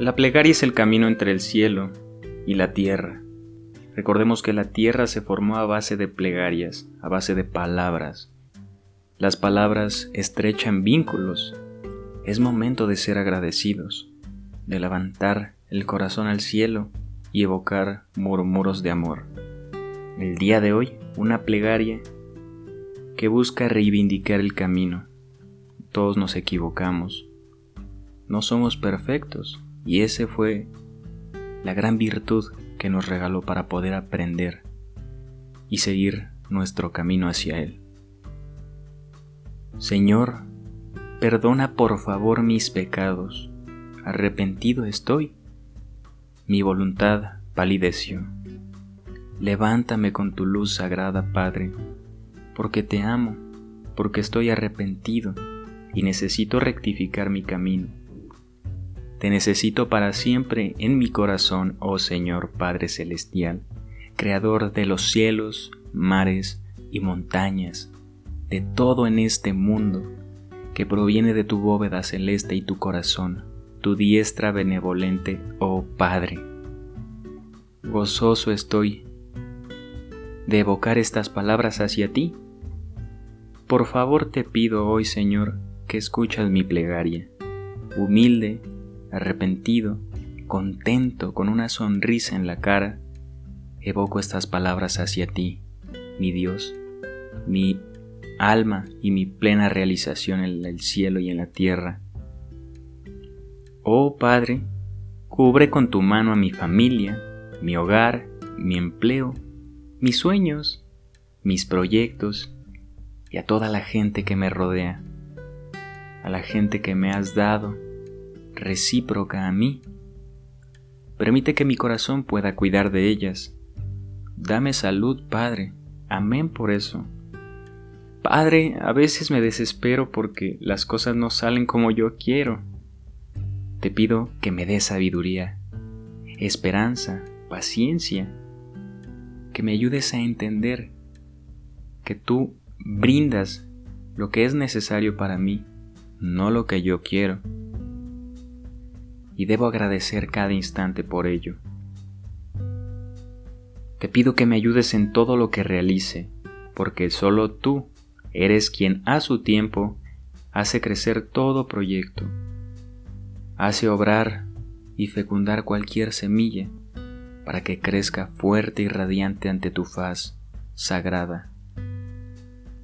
La plegaria es el camino entre el cielo y la tierra. Recordemos que la tierra se formó a base de plegarias, a base de palabras. Las palabras estrechan vínculos. Es momento de ser agradecidos, de levantar el corazón al cielo y evocar murmuros de amor. El día de hoy, una plegaria que busca reivindicar el camino. Todos nos equivocamos. No somos perfectos y ese fue la gran virtud que nos regaló para poder aprender y seguir nuestro camino hacia Él. Señor, perdona por favor mis pecados, arrepentido estoy, mi voluntad palideció. Levántame con tu luz sagrada, Padre, porque te amo, porque estoy arrepentido y necesito rectificar mi camino te necesito para siempre en mi corazón, oh Señor Padre Celestial, Creador de los cielos, mares y montañas, de todo en este mundo, que proviene de tu bóveda celeste y tu corazón, tu diestra benevolente, oh Padre. Gozoso estoy de evocar estas palabras hacia ti. Por favor te pido hoy, Señor, que escuchas mi plegaria, humilde arrepentido, contento, con una sonrisa en la cara, evoco estas palabras hacia ti, mi Dios, mi alma y mi plena realización en el cielo y en la tierra. Oh Padre, cubre con tu mano a mi familia, mi hogar, mi empleo, mis sueños, mis proyectos y a toda la gente que me rodea, a la gente que me has dado recíproca a mí. Permite que mi corazón pueda cuidar de ellas. Dame salud, Padre. Amén por eso. Padre, a veces me desespero porque las cosas no salen como yo quiero. Te pido que me des sabiduría, esperanza, paciencia, que me ayudes a entender que tú brindas lo que es necesario para mí, no lo que yo quiero y debo agradecer cada instante por ello. Te pido que me ayudes en todo lo que realice, porque solo tú eres quien a su tiempo hace crecer todo proyecto, hace obrar y fecundar cualquier semilla para que crezca fuerte y radiante ante tu faz sagrada.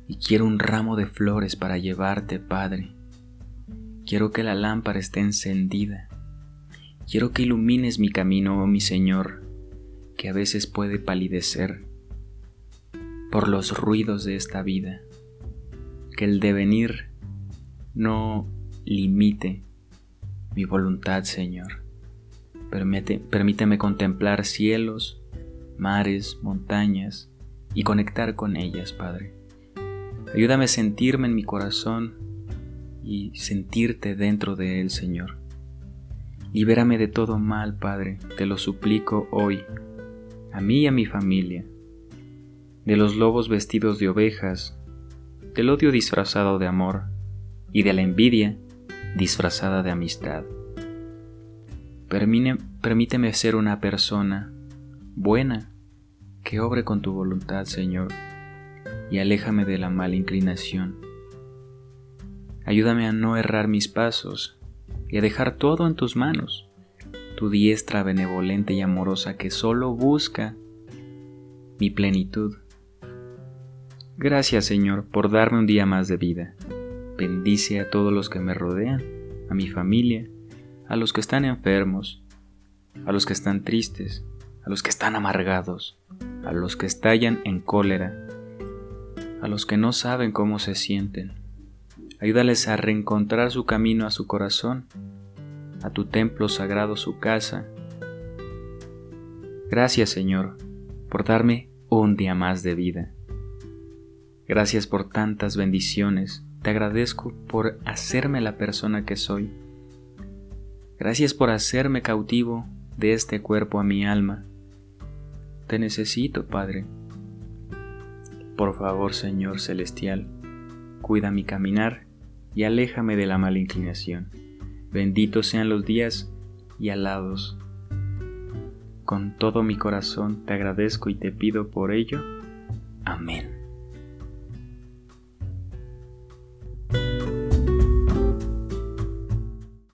Y quiero un ramo de flores para llevarte, Padre. Quiero que la lámpara esté encendida Quiero que ilumines mi camino, oh mi Señor, que a veces puede palidecer por los ruidos de esta vida. Que el devenir no limite mi voluntad, Señor. permíteme contemplar cielos, mares, montañas y conectar con ellas, Padre. Ayúdame a sentirme en mi corazón y sentirte dentro de él, Señor. Libérame de todo mal, Padre, te lo suplico hoy, a mí y a mi familia, de los lobos vestidos de ovejas, del odio disfrazado de amor y de la envidia disfrazada de amistad. permíteme ser una persona buena que obre con tu voluntad, Señor, y aléjame de la mala inclinación. Ayúdame a no errar mis pasos y a dejar todo en tus manos, tu diestra benevolente y amorosa que solo busca mi plenitud. Gracias Señor por darme un día más de vida. Bendice a todos los que me rodean, a mi familia, a los que están enfermos, a los que están tristes, a los que están amargados, a los que estallan en cólera, a los que no saben cómo se sienten Ayúdales a reencontrar su camino a su corazón, a tu templo sagrado, su casa. Gracias, Señor, por darme un día más de vida. Gracias por tantas bendiciones. Te agradezco por hacerme la persona que soy. Gracias por hacerme cautivo de este cuerpo a mi alma. Te necesito, Padre. Por favor, Señor Celestial, cuida mi caminar y aléjame de la mala inclinación. Benditos sean los días y alados. Con todo mi corazón te agradezco y te pido por ello. Amén.